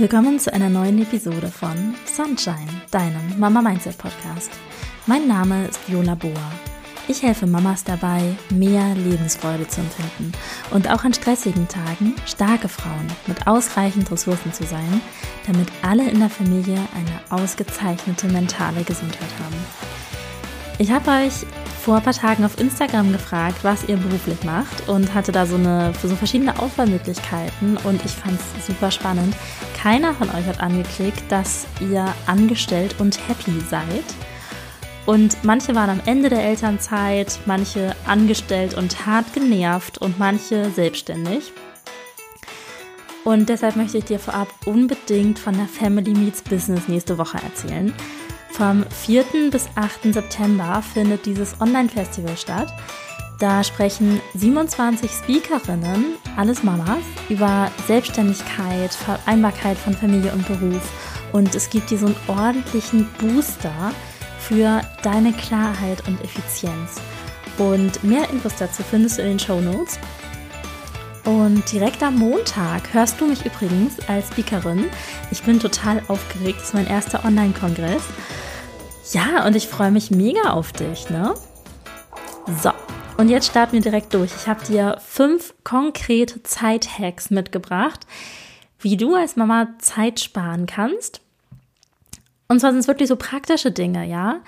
Willkommen zu einer neuen Episode von Sunshine, deinem Mama Mindset Podcast. Mein Name ist Viola Boa. Ich helfe Mamas dabei, mehr Lebensfreude zu empfinden und auch an stressigen Tagen starke Frauen mit ausreichend Ressourcen zu sein, damit alle in der Familie eine ausgezeichnete mentale Gesundheit haben. Ich habe euch vor ein paar Tagen auf Instagram gefragt, was ihr beruflich macht und hatte da so eine so verschiedene Auswahlmöglichkeiten und ich fand es super spannend. Keiner von euch hat angeklickt, dass ihr angestellt und happy seid. Und manche waren am Ende der Elternzeit, manche angestellt und hart genervt und manche selbstständig. Und deshalb möchte ich dir vorab unbedingt von der Family Meets Business nächste Woche erzählen. Vom 4. bis 8. September findet dieses Online-Festival statt. Da sprechen 27 Speakerinnen, alles Mamas, über Selbstständigkeit, Vereinbarkeit von Familie und Beruf. Und es gibt dir so einen ordentlichen Booster für deine Klarheit und Effizienz. Und mehr Infos dazu findest du in den Show Notes. Und direkt am Montag hörst du mich übrigens als Speakerin. Ich bin total aufgeregt. Das ist mein erster Online-Kongress. Ja, und ich freue mich mega auf dich, ne? So, und jetzt starten wir direkt durch. Ich habe dir fünf konkrete Zeithacks mitgebracht, wie du als Mama Zeit sparen kannst. Und zwar sind es wirklich so praktische Dinge, ja.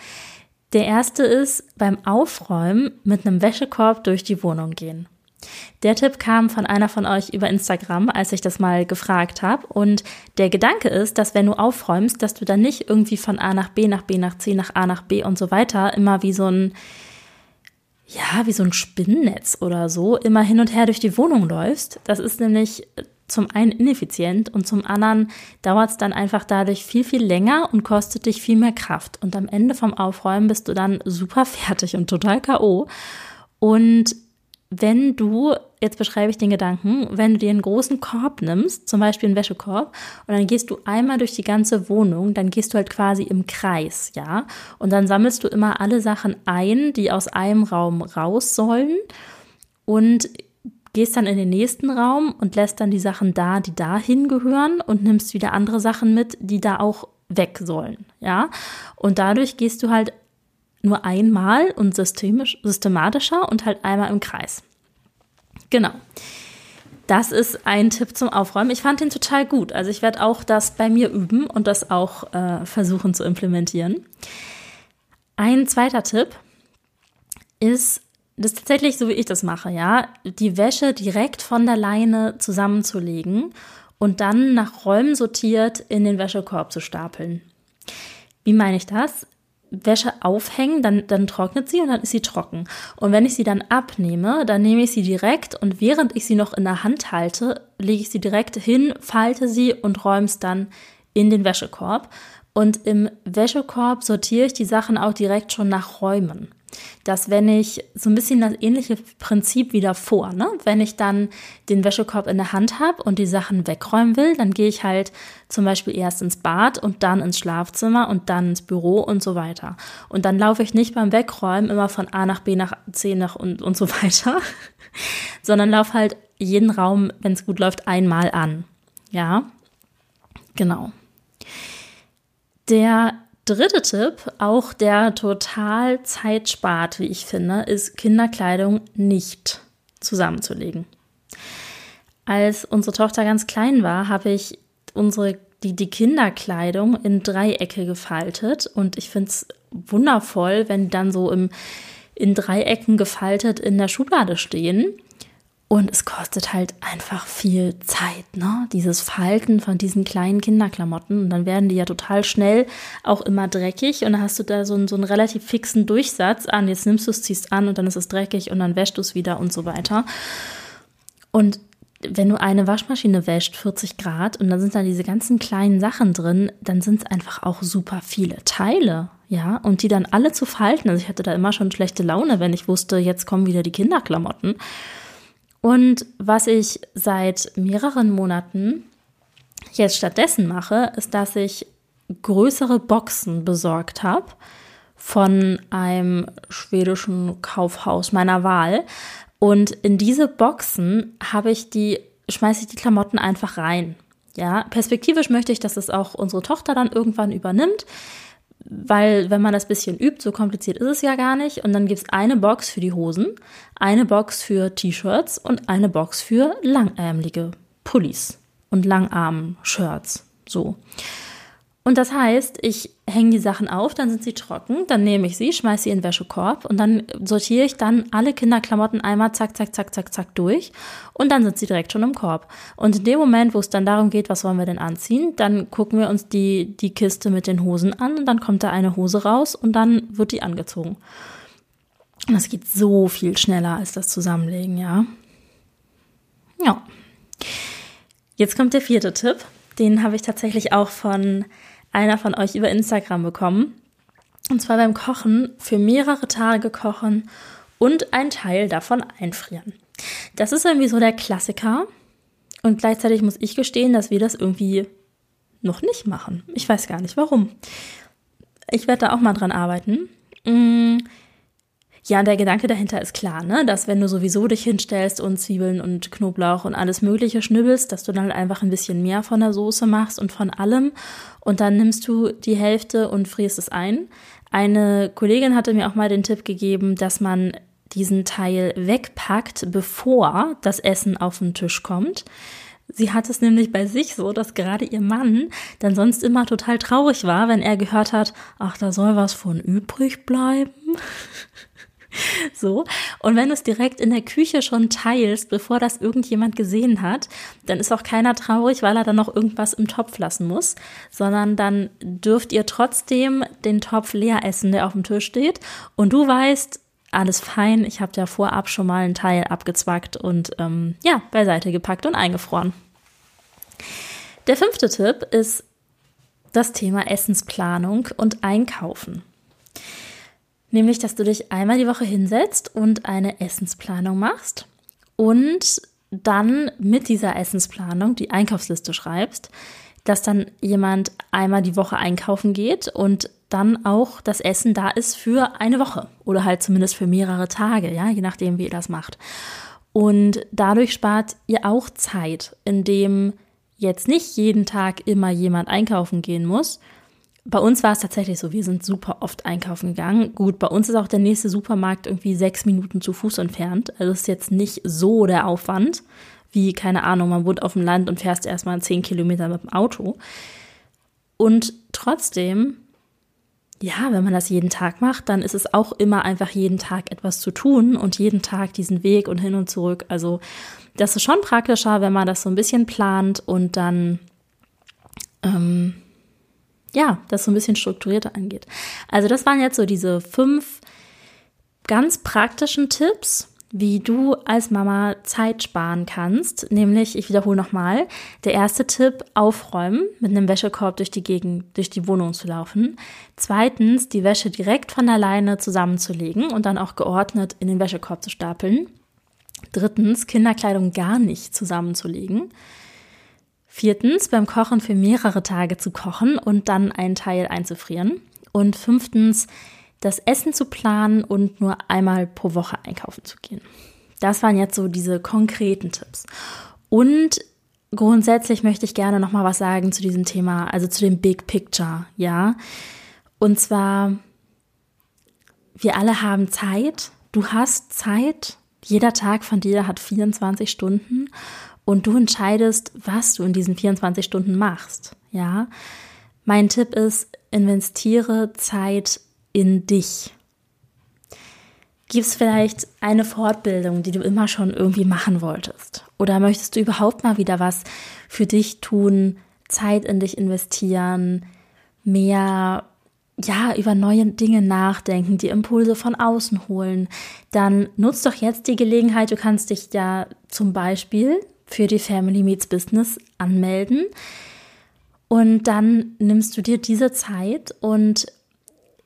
Der erste ist beim Aufräumen mit einem Wäschekorb durch die Wohnung gehen. Der Tipp kam von einer von euch über Instagram, als ich das mal gefragt habe. Und der Gedanke ist, dass wenn du aufräumst, dass du dann nicht irgendwie von A nach B, nach B, nach C, nach A, nach B und so weiter immer wie so ein, ja, wie so ein Spinnennetz oder so immer hin und her durch die Wohnung läufst. Das ist nämlich zum einen ineffizient und zum anderen dauert es dann einfach dadurch viel, viel länger und kostet dich viel mehr Kraft. Und am Ende vom Aufräumen bist du dann super fertig und total K.O. Und wenn du, jetzt beschreibe ich den Gedanken, wenn du dir einen großen Korb nimmst, zum Beispiel einen Wäschekorb, und dann gehst du einmal durch die ganze Wohnung, dann gehst du halt quasi im Kreis, ja, und dann sammelst du immer alle Sachen ein, die aus einem Raum raus sollen und gehst dann in den nächsten Raum und lässt dann die Sachen da, die da hingehören und nimmst wieder andere Sachen mit, die da auch weg sollen, ja, und dadurch gehst du halt nur einmal und systemisch, systematischer und halt einmal im Kreis. Genau. Das ist ein Tipp zum Aufräumen. Ich fand den total gut. Also ich werde auch das bei mir üben und das auch äh, versuchen zu implementieren. Ein zweiter Tipp ist, das ist tatsächlich so, wie ich das mache, ja, die Wäsche direkt von der Leine zusammenzulegen und dann nach Räumen sortiert in den Wäschekorb zu stapeln. Wie meine ich das? Wäsche aufhängen, dann, dann trocknet sie und dann ist sie trocken. Und wenn ich sie dann abnehme, dann nehme ich sie direkt und während ich sie noch in der Hand halte, lege ich sie direkt hin, falte sie und räume es dann in den Wäschekorb. Und im Wäschekorb sortiere ich die Sachen auch direkt schon nach Räumen dass wenn ich so ein bisschen das ähnliche Prinzip wie davor, ne? wenn ich dann den Wäschekorb in der Hand habe und die Sachen wegräumen will, dann gehe ich halt zum Beispiel erst ins Bad und dann ins Schlafzimmer und dann ins Büro und so weiter. Und dann laufe ich nicht beim Wegräumen immer von A nach B nach C nach und, und so weiter, sondern laufe halt jeden Raum, wenn es gut läuft, einmal an. Ja, genau. Der dritte Tipp, auch der total Zeit spart, wie ich finde, ist Kinderkleidung nicht zusammenzulegen. Als unsere Tochter ganz klein war, habe ich unsere die, die Kinderkleidung in Dreiecke gefaltet und ich finde es wundervoll, wenn die dann so im, in Dreiecken gefaltet in der Schublade stehen. Und es kostet halt einfach viel Zeit, ne? Dieses Falten von diesen kleinen Kinderklamotten. Und dann werden die ja total schnell auch immer dreckig. Und dann hast du da so einen, so einen relativ fixen Durchsatz an. Jetzt nimmst du es, ziehst an und dann ist es dreckig und dann wäschst du es wieder und so weiter. Und wenn du eine Waschmaschine wäscht, 40 Grad, und dann sind da diese ganzen kleinen Sachen drin, dann sind es einfach auch super viele Teile. Ja, und die dann alle zu falten. Also ich hatte da immer schon schlechte Laune, wenn ich wusste, jetzt kommen wieder die Kinderklamotten. Und was ich seit mehreren Monaten jetzt stattdessen mache, ist, dass ich größere Boxen besorgt habe von einem schwedischen Kaufhaus meiner Wahl. Und in diese Boxen habe ich die, schmeiße ich die Klamotten einfach rein. Ja, perspektivisch möchte ich, dass es auch unsere Tochter dann irgendwann übernimmt, weil wenn man das bisschen übt, so kompliziert ist es ja gar nicht. Und dann gibt es eine Box für die Hosen, eine Box für T-Shirts und eine Box für langärmelige Pullis und Langarm-Shirts. So. Und das heißt, ich hänge die Sachen auf, dann sind sie trocken, dann nehme ich sie, schmeiße sie in den Wäschekorb und dann sortiere ich dann alle Kinderklamotten einmal zack, zack, zack, zack, zack durch und dann sind sie direkt schon im Korb. Und in dem Moment, wo es dann darum geht, was wollen wir denn anziehen, dann gucken wir uns die, die Kiste mit den Hosen an und dann kommt da eine Hose raus und dann wird die angezogen. Und das geht so viel schneller als das Zusammenlegen, ja. Ja. Jetzt kommt der vierte Tipp. Den habe ich tatsächlich auch von einer von euch über Instagram bekommen. Und zwar beim Kochen für mehrere Tage kochen und einen Teil davon einfrieren. Das ist irgendwie so der Klassiker. Und gleichzeitig muss ich gestehen, dass wir das irgendwie noch nicht machen. Ich weiß gar nicht warum. Ich werde da auch mal dran arbeiten. Ja, der Gedanke dahinter ist klar, ne? Dass wenn du sowieso dich hinstellst und Zwiebeln und Knoblauch und alles Mögliche schnibbelst, dass du dann halt einfach ein bisschen mehr von der Soße machst und von allem. Und dann nimmst du die Hälfte und frierst es ein. Eine Kollegin hatte mir auch mal den Tipp gegeben, dass man diesen Teil wegpackt, bevor das Essen auf den Tisch kommt. Sie hat es nämlich bei sich so, dass gerade ihr Mann dann sonst immer total traurig war, wenn er gehört hat, ach, da soll was von übrig bleiben. So. Und wenn du es direkt in der Küche schon teilst, bevor das irgendjemand gesehen hat, dann ist auch keiner traurig, weil er dann noch irgendwas im Topf lassen muss, sondern dann dürft ihr trotzdem den Topf leer essen, der auf dem Tisch steht. Und du weißt, alles fein, ich habe ja vorab schon mal einen Teil abgezwackt und ähm, ja, beiseite gepackt und eingefroren. Der fünfte Tipp ist das Thema Essensplanung und Einkaufen. Nämlich, dass du dich einmal die Woche hinsetzt und eine Essensplanung machst und dann mit dieser Essensplanung die Einkaufsliste schreibst, dass dann jemand einmal die Woche einkaufen geht und dann auch das Essen da ist für eine Woche oder halt zumindest für mehrere Tage, ja, je nachdem, wie ihr das macht. Und dadurch spart ihr auch Zeit, indem jetzt nicht jeden Tag immer jemand einkaufen gehen muss, bei uns war es tatsächlich so, wir sind super oft einkaufen gegangen. Gut, bei uns ist auch der nächste Supermarkt irgendwie sechs Minuten zu Fuß entfernt. Also ist jetzt nicht so der Aufwand, wie, keine Ahnung, man wohnt auf dem Land und fährst erstmal zehn Kilometer mit dem Auto. Und trotzdem, ja, wenn man das jeden Tag macht, dann ist es auch immer einfach jeden Tag etwas zu tun und jeden Tag diesen Weg und hin und zurück. Also das ist schon praktischer, wenn man das so ein bisschen plant und dann ähm, ja, das so ein bisschen strukturierter angeht. Also das waren jetzt so diese fünf ganz praktischen Tipps, wie du als Mama Zeit sparen kannst. Nämlich, ich wiederhole nochmal, der erste Tipp, aufräumen, mit einem Wäschekorb durch die Gegend, durch die Wohnung zu laufen. Zweitens, die Wäsche direkt von alleine zusammenzulegen und dann auch geordnet in den Wäschekorb zu stapeln. Drittens, Kinderkleidung gar nicht zusammenzulegen. Viertens, beim Kochen für mehrere Tage zu kochen und dann einen Teil einzufrieren. Und fünftens, das Essen zu planen und nur einmal pro Woche einkaufen zu gehen. Das waren jetzt so diese konkreten Tipps. Und grundsätzlich möchte ich gerne noch mal was sagen zu diesem Thema, also zu dem Big Picture, ja? Und zwar wir alle haben Zeit. Du hast Zeit. Jeder Tag von dir hat 24 Stunden und du entscheidest, was du in diesen 24 Stunden machst. Ja, mein Tipp ist, investiere Zeit in dich. Gibt es vielleicht eine Fortbildung, die du immer schon irgendwie machen wolltest? Oder möchtest du überhaupt mal wieder was für dich tun, Zeit in dich investieren, mehr ja, über neue Dinge nachdenken, die Impulse von außen holen, dann nutzt doch jetzt die Gelegenheit. Du kannst dich ja zum Beispiel für die Family Meets Business anmelden. Und dann nimmst du dir diese Zeit und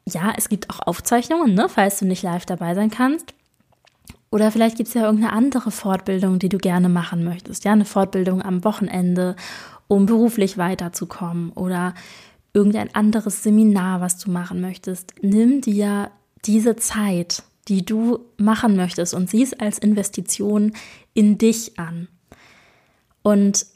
ja, es gibt auch Aufzeichnungen, ne, falls du nicht live dabei sein kannst. Oder vielleicht gibt es ja irgendeine andere Fortbildung, die du gerne machen möchtest. Ja, eine Fortbildung am Wochenende, um beruflich weiterzukommen. Oder irgendein anderes Seminar, was du machen möchtest. Nimm dir diese Zeit, die du machen möchtest und sieh es als Investition in dich an. Und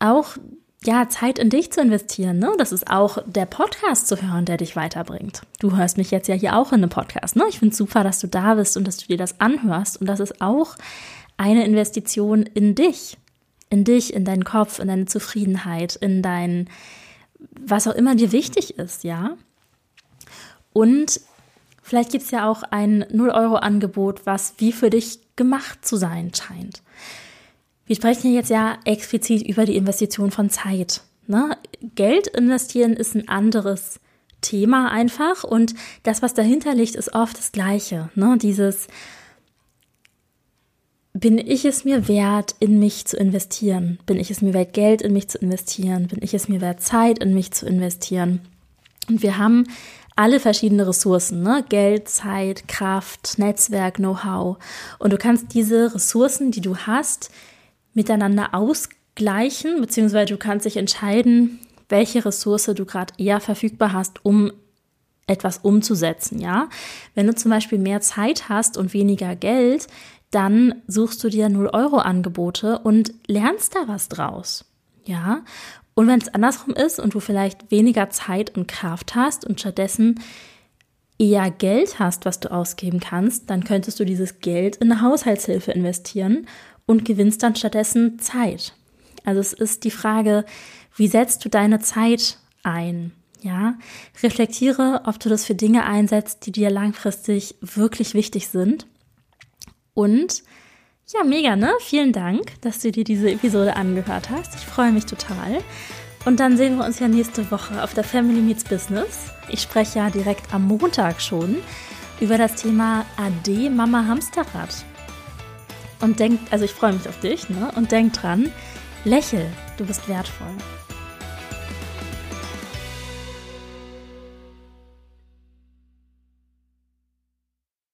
auch ja, Zeit in dich zu investieren. Ne? Das ist auch der Podcast zu hören, der dich weiterbringt. Du hörst mich jetzt ja hier auch in einem Podcast. Ne? Ich finde es super, dass du da bist und dass du dir das anhörst. Und das ist auch eine Investition in dich. In dich, in deinen Kopf, in deine Zufriedenheit, in dein, was auch immer dir wichtig ist, ja. Und vielleicht gibt es ja auch ein 0-Euro-Angebot, was wie für dich gemacht zu sein scheint. Wir sprechen jetzt ja explizit über die Investition von Zeit. Ne? Geld investieren ist ein anderes Thema einfach und das, was dahinter liegt, ist oft das Gleiche. Ne? Dieses, bin ich es mir wert, in mich zu investieren? Bin ich es mir wert, Geld in mich zu investieren? Bin ich es mir wert, Zeit in mich zu investieren? Und wir haben alle verschiedene Ressourcen, ne? Geld, Zeit, Kraft, Netzwerk, Know-how. Und du kannst diese Ressourcen, die du hast, miteinander ausgleichen, beziehungsweise du kannst dich entscheiden, welche Ressource du gerade eher verfügbar hast, um etwas umzusetzen, ja. Wenn du zum Beispiel mehr Zeit hast und weniger Geld, dann suchst du dir 0-Euro-Angebote und lernst da was draus, ja. Und wenn es andersrum ist und du vielleicht weniger Zeit und Kraft hast und stattdessen eher Geld hast, was du ausgeben kannst, dann könntest du dieses Geld in eine Haushaltshilfe investieren und gewinnst dann stattdessen Zeit. Also es ist die Frage, wie setzt du deine Zeit ein? Ja, reflektiere, ob du das für Dinge einsetzt, die dir langfristig wirklich wichtig sind. Und ja, mega, ne? Vielen Dank, dass du dir diese Episode angehört hast. Ich freue mich total. Und dann sehen wir uns ja nächste Woche auf der Family Meets Business. Ich spreche ja direkt am Montag schon über das Thema AD Mama Hamsterrad. Und denk, also ich freue mich auf dich, ne? Und denk dran, lächel, du bist wertvoll.